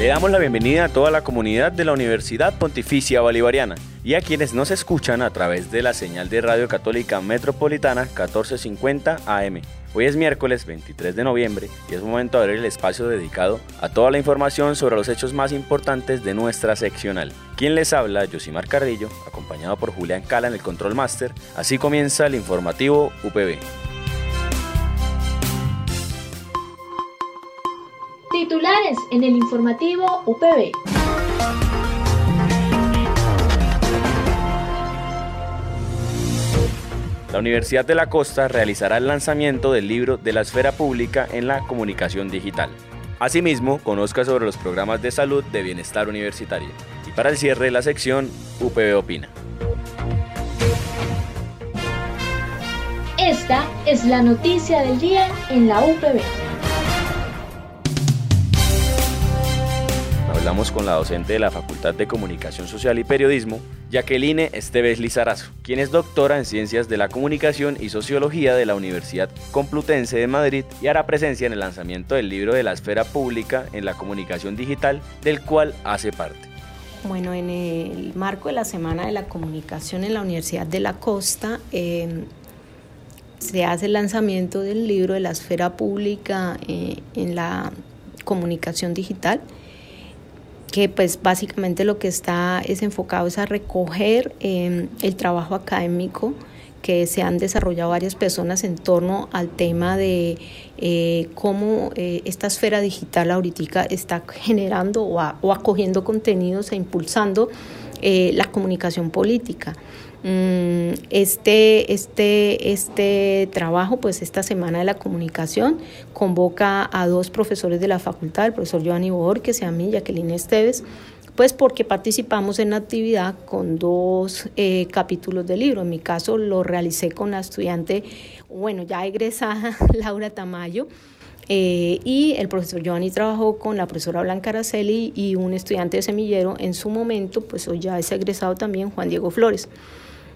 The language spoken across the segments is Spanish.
Le damos la bienvenida a toda la comunidad de la Universidad Pontificia Bolivariana y a quienes nos escuchan a través de la señal de Radio Católica Metropolitana 1450 AM. Hoy es miércoles 23 de noviembre y es momento de abrir el espacio dedicado a toda la información sobre los hechos más importantes de nuestra seccional. Quien les habla, Josimar Carrillo, acompañado por Julián Cala en el Control Master. Así comienza el informativo UPB. Titulares en el informativo UPB. La Universidad de la Costa realizará el lanzamiento del libro de la esfera pública en la comunicación digital. Asimismo, conozca sobre los programas de salud de bienestar universitario. Y para el cierre de la sección, UPB Opina. Esta es la noticia del día en la UPB. Hablamos con la docente de la Facultad de Comunicación Social y Periodismo, Jacqueline Esteves Lizarazo, quien es doctora en Ciencias de la Comunicación y Sociología de la Universidad Complutense de Madrid y hará presencia en el lanzamiento del libro de la esfera pública en la comunicación digital, del cual hace parte. Bueno, en el marco de la Semana de la Comunicación en la Universidad de la Costa, eh, se hace el lanzamiento del libro de la esfera pública eh, en la comunicación digital que pues básicamente lo que está es enfocado es a recoger em, el trabajo académico que se han desarrollado varias personas en torno al tema de eh, cómo eh, esta esfera digital ahorita está generando o, o acogiendo contenidos e impulsando eh, la comunicación política. Mm, este, este, este trabajo, pues esta Semana de la Comunicación, convoca a dos profesores de la facultad, el profesor Giovanni Borges y a mí, Jacqueline Esteves, pues porque participamos en la actividad con dos eh, capítulos del libro. En mi caso lo realicé con la estudiante, bueno, ya egresada, Laura Tamayo, eh, y el profesor Giovanni trabajó con la profesora Blanca Araceli y un estudiante de semillero en su momento, pues hoy ya es egresado también, Juan Diego Flores.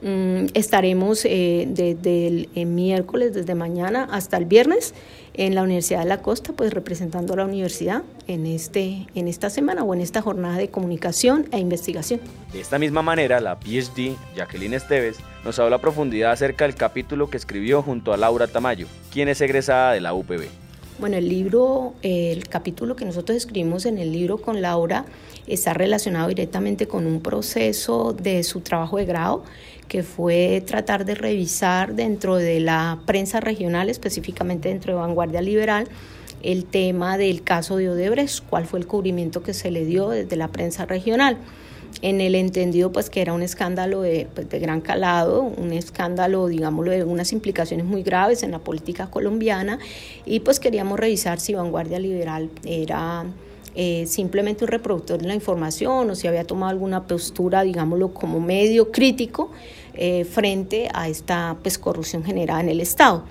Mm, estaremos eh, desde el eh, miércoles, desde mañana hasta el viernes en la Universidad de la Costa, pues representando a la universidad en, este, en esta semana o en esta jornada de comunicación e investigación. De esta misma manera, la PhD Jacqueline Esteves nos habla a profundidad acerca del capítulo que escribió junto a Laura Tamayo, quien es egresada de la UPB. Bueno, el libro, el capítulo que nosotros escribimos en el libro con Laura está relacionado directamente con un proceso de su trabajo de grado que fue tratar de revisar dentro de la prensa regional, específicamente dentro de Vanguardia Liberal, el tema del caso de Odebrecht, cuál fue el cubrimiento que se le dio desde la prensa regional en el entendido pues que era un escándalo de, pues, de, gran calado, un escándalo, digámoslo, de unas implicaciones muy graves en la política colombiana y pues queríamos revisar si Vanguardia Liberal era eh, simplemente un reproductor de la información o si había tomado alguna postura, digámoslo, como medio crítico eh, frente a esta pues, corrupción generada en el Estado.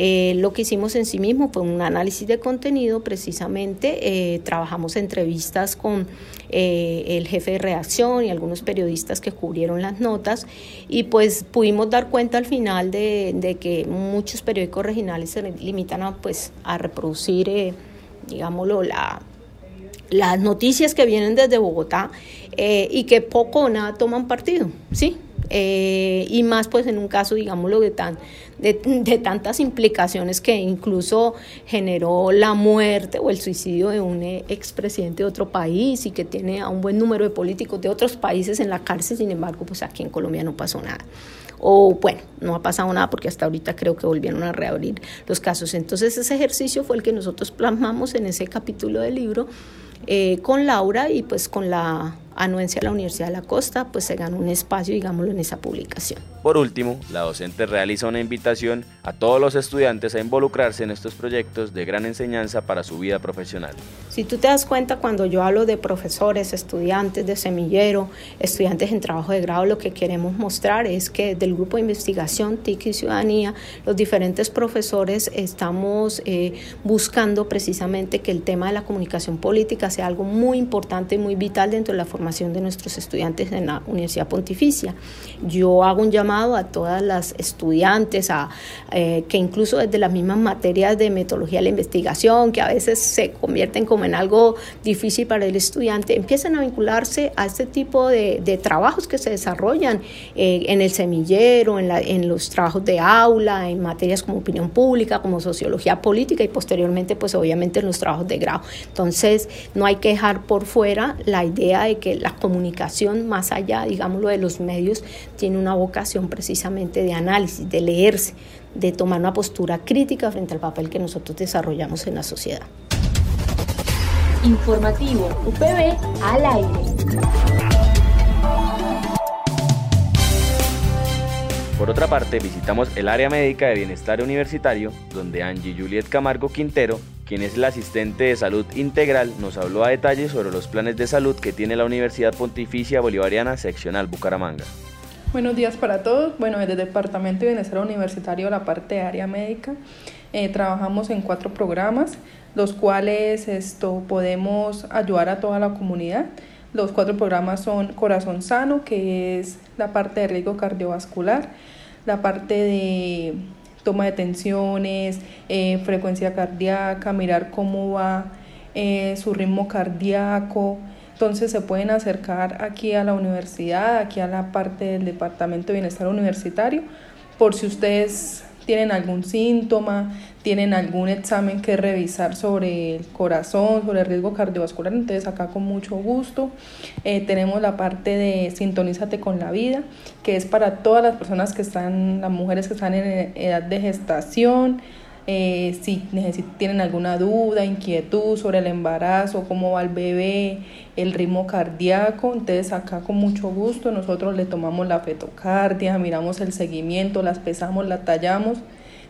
Eh, lo que hicimos en sí mismo fue un análisis de contenido, precisamente eh, trabajamos entrevistas con eh, el jefe de redacción y algunos periodistas que cubrieron las notas y pues pudimos dar cuenta al final de, que muchos periódicos regionales se limitan a, pues, a reproducir, digámoslo, la, las noticias que vienen desde Bogotá y que poco o nada toman partido, ¿sí? Eh, y más pues en un caso, digámoslo, de, tan, de, tantas implicaciones que incluso generó la muerte o el suicidio de un expresidente de otro país y que tiene a un buen número de políticos de otros países en la cárcel, sin embargo, pues aquí en Colombia no pasó nada. O bueno, no ha pasado nada porque hasta ahorita creo que volvieron a reabrir los casos. Entonces ese ejercicio fue el que nosotros plasmamos en ese capítulo del libro eh, con Laura y pues con la anuencia a la Universidad de la Costa, pues se gana un espacio, digámoslo, en esa publicación. Por último, la docente realiza una invitación a todos los estudiantes a involucrarse en estos proyectos de gran enseñanza para su vida profesional. Si tú te das cuenta cuando yo hablo de profesores, estudiantes de semillero, estudiantes en trabajo de grado, lo que queremos mostrar es que del grupo de investigación TIC y Ciudadanía, los diferentes profesores estamos eh, buscando precisamente que el tema de la comunicación política sea algo muy importante y muy vital dentro de la formación de nuestros estudiantes en la Universidad Pontificia. Yo hago un llamado a todas las estudiantes a, eh, que incluso desde las mismas materias de metodología de la investigación, que a veces se convierten como en algo difícil para el estudiante, empiecen a vincularse a este tipo de, trabajos que se desarrollan eh, en el semillero, en, la, en los trabajos de aula, en materias como opinión pública, como sociología política y posteriormente pues obviamente en los trabajos de grado. Entonces no hay que dejar por fuera la idea de que la comunicación más allá, digámoslo, de los medios, tiene una vocación precisamente de análisis, de leerse, de tomar una postura crítica frente al papel que nosotros desarrollamos en la sociedad. Informativo UPB al aire. Por otra parte, visitamos el área médica de bienestar universitario, donde Angie Juliet Camargo Quintero, quien es la asistente de salud integral, nos habló a detalle sobre los planes de salud que tiene la Universidad Pontificia Bolivariana Seccional Bucaramanga. Buenos días para todos. Bueno, desde el Departamento de Bienestar Universitario, la parte de área médica, eh, trabajamos en cuatro programas, los cuales esto podemos ayudar a toda la comunidad. Los cuatro programas son Corazón Sano, que es la parte de riesgo cardiovascular, la parte de toma de tensiones, eh, frecuencia cardíaca, mirar cómo va eh, su ritmo cardíaco. Entonces se pueden acercar aquí a la universidad, aquí a la parte del Departamento de Bienestar Universitario, por si ustedes tienen algún síntoma, tienen algún examen que revisar sobre el corazón, sobre el riesgo cardiovascular, entonces acá con mucho gusto. Eh, tenemos la parte de Sintonízate con la vida, que es para todas las personas que están, las mujeres que están en edad de gestación, eh, si tienen alguna duda, inquietud sobre el embarazo, cómo va el bebé, el ritmo cardíaco, entonces acá con mucho gusto nosotros le tomamos la fetocardia, miramos el seguimiento, las pesamos, la tallamos,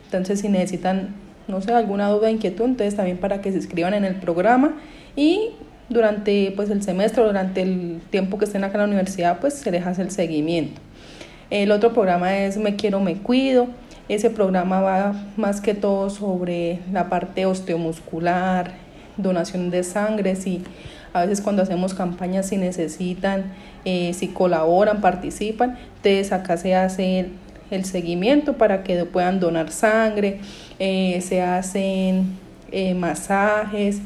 entonces si necesitan, no sé, alguna duda, inquietud, entonces también para que se inscriban en el programa y durante pues el semestre, durante el tiempo que estén acá en la universidad, pues se les hace el seguimiento. El otro programa es Me Quiero, Me Cuido. Ese programa va más que todo sobre la parte osteomuscular, donación de sangre, si a veces cuando hacemos campañas si necesitan, eh, si colaboran, participan, entonces acá se hace el, seguimiento para que puedan donar sangre, eh, se hacen eh, masajes,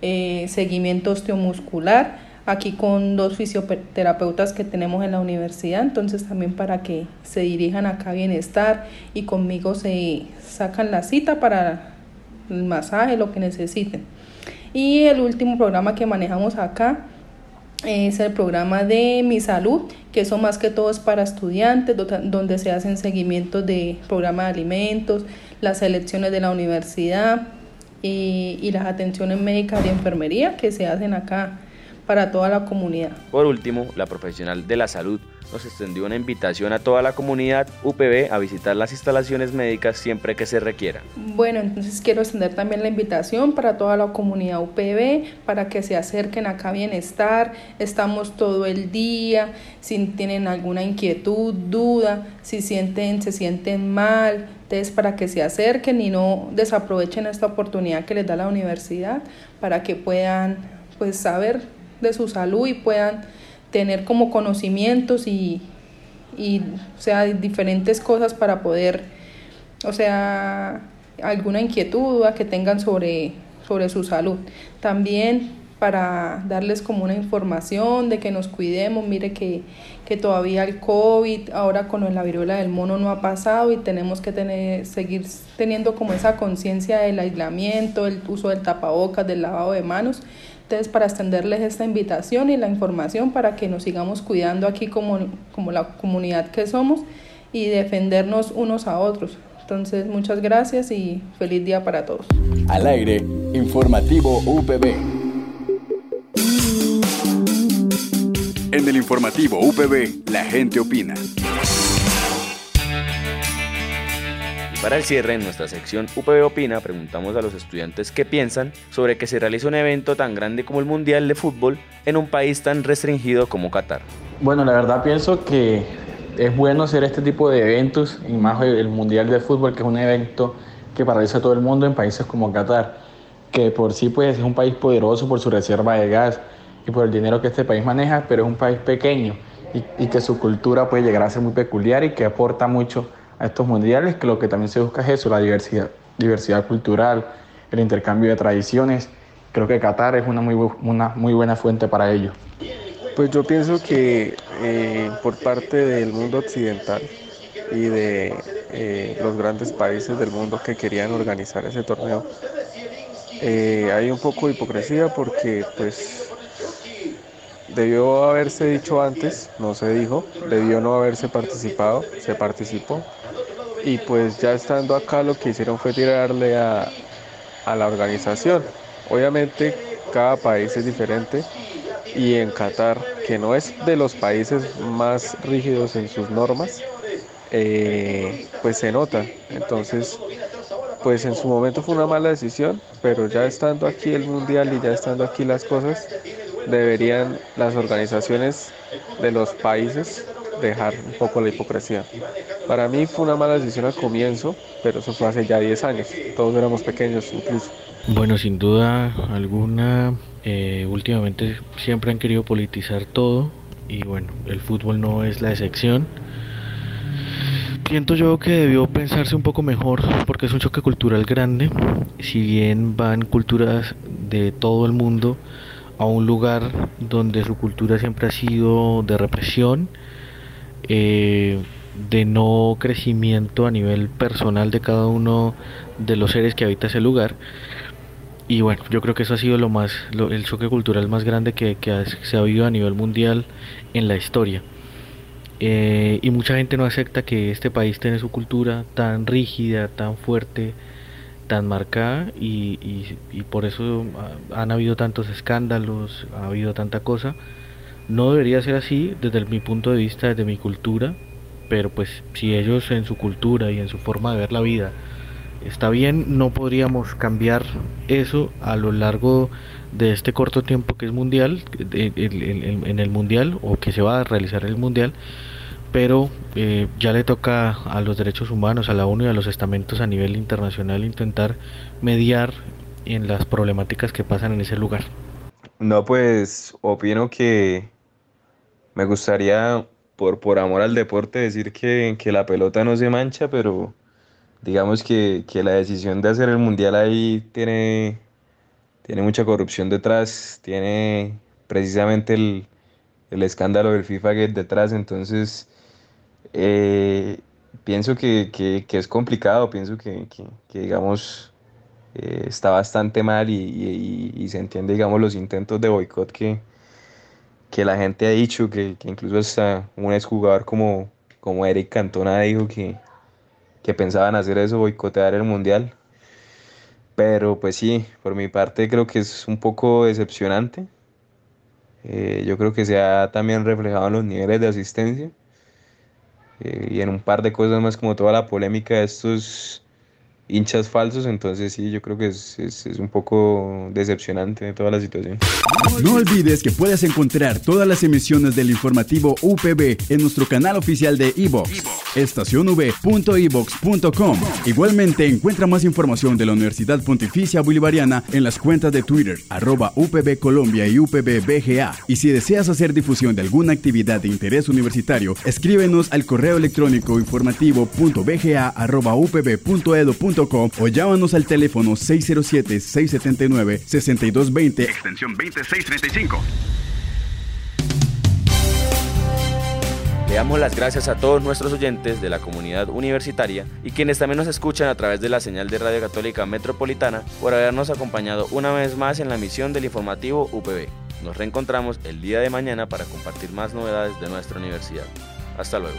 seguimiento osteomuscular aquí con dos fisioterapeutas que tenemos en la universidad, entonces también para que se dirijan acá a bienestar y conmigo se sacan la cita para el masaje, lo que necesiten. Y el último programa que manejamos acá es el programa de Mi Salud, que eso más que todo es para estudiantes, donde se hacen seguimientos de programa de alimentos, las selecciones de la universidad y, y las atenciones médicas de enfermería que se hacen acá para toda la comunidad. Por último, la profesional de la salud nos extendió una invitación a toda la comunidad UPB a visitar las instalaciones médicas siempre que se requiera. Bueno, entonces quiero extender también la invitación para toda la comunidad UPB para que se acerquen acá a Bienestar. Estamos todo el día, si tienen alguna inquietud, duda, si sienten, se sienten mal, entonces para que se acerquen y no desaprovechen esta oportunidad que les da la universidad para que puedan pues saber de su salud y puedan tener como conocimientos y, y o sea, diferentes cosas para poder, o sea, alguna inquietud que tengan sobre, sobre su salud. También para darles como una información de que nos cuidemos, mire que, que todavía el COVID, ahora con la viruela del mono no ha pasado y tenemos que tener, seguir teniendo como esa conciencia del aislamiento, el uso del tapabocas, del lavado de manos entonces, para extenderles esta invitación y la información para que nos sigamos cuidando aquí como, como la comunidad que somos y defendernos unos a otros. Entonces, muchas gracias y feliz día para todos. Al aire, informativo UPB. En el informativo UPB, la gente opina. Para el cierre, en nuestra sección UPB Opina, preguntamos a los estudiantes qué piensan sobre que se realice un evento tan grande como el Mundial de Fútbol en un país tan restringido como Qatar. Bueno, la verdad pienso que es bueno hacer este tipo de eventos, y más el Mundial de Fútbol, que es un evento que paraliza a todo el mundo en países como Qatar, que por sí pues, es un país poderoso por su reserva de gas y por el dinero que este país maneja, pero es un país pequeño y, y que su cultura puede llegar a ser muy peculiar y que aporta mucho a estos mundiales, que lo que también se busca es eso, la diversidad, diversidad cultural, el intercambio de tradiciones. Creo que Qatar es una muy, una muy buena fuente para ello. Pues yo pienso que eh, por parte del mundo occidental y de eh, los grandes países del mundo que querían organizar ese torneo, eh, hay un poco de hipocresía porque pues debió haberse dicho antes, no se dijo, debió no haberse participado, se participó y pues ya estando acá lo que hicieron fue tirarle a, la organización. Obviamente cada país es diferente y en Qatar, que no es de los países más rígidos en sus normas, eh, pues se nota. Entonces, pues en su momento fue una mala decisión, pero ya estando aquí el mundial y ya estando aquí las cosas, deberían las organizaciones de los países dejar un poco la hipocresía. Para mí fue una mala decisión al comienzo, pero eso fue hace ya 10 años. Todos éramos pequeños incluso. Bueno, sin duda alguna, eh, últimamente siempre han querido politizar todo y bueno, el fútbol no es la excepción. Siento yo que debió pensarse un poco mejor porque es un choque cultural grande. Si bien van culturas de todo el mundo a un lugar donde su cultura siempre ha sido de represión, eh, de no crecimiento a nivel personal de cada uno de los seres que habita ese lugar. Y bueno, yo creo que eso ha sido lo más, el choque cultural más grande que, se ha vivido a nivel mundial en la historia. Eh, y mucha gente no acepta que este país tiene su cultura tan rígida, tan fuerte, tan marcada y, y por eso han habido tantos escándalos, ha habido tanta cosa no debería ser así desde mi punto de vista, desde mi cultura, pero pues si ellos en su cultura y en su forma de ver la vida está bien, no podríamos cambiar eso a lo largo de este corto tiempo que es mundial, en el mundial o que se va a realizar el mundial, pero eh, ya le toca a los derechos humanos, a la ONU y a los estamentos a nivel internacional intentar mediar en las problemáticas que pasan en ese lugar. No, pues opino que me gustaría, por, por amor al deporte, decir que, la pelota no se mancha, pero digamos que, la decisión de hacer el mundial ahí tiene, tiene mucha corrupción detrás, tiene precisamente el, escándalo del FIFA Gate detrás, entonces eh, pienso que, es complicado, pienso que, digamos eh, está bastante mal y, y, se entiende digamos los intentos de boicot que, que la gente ha dicho, que, incluso hasta un exjugador como, como Eric Cantona dijo que, que pensaban hacer eso, boicotear el mundial. Pero pues sí, por mi parte creo que es un poco decepcionante. Eh, yo creo que se ha también reflejado en los niveles de asistencia eh, y en un par de cosas más como toda la polémica de estos hinchas falsos, entonces sí, yo creo que es, es, un poco decepcionante toda la situación. No olvides que puedes encontrar todas las emisiones del informativo UPB en nuestro canal oficial de iVox, estacionv.evox.com. Igualmente encuentra más información de la Universidad Pontificia Bolivariana en las cuentas de Twitter, arroba UPB Colombia y UPB BGA. Y si deseas hacer difusión de alguna actividad de interés universitario, escríbenos al correo electrónico informativo.bga.upb.edu.com o llámanos al teléfono 607-679-6220, extensión 2635. Le damos las gracias a todos nuestros oyentes de la comunidad universitaria y quienes también nos escuchan a través de la señal de Radio Católica Metropolitana por habernos acompañado una vez más en la misión del informativo UPB. Nos reencontramos el día de mañana para compartir más novedades de nuestra universidad. Hasta luego.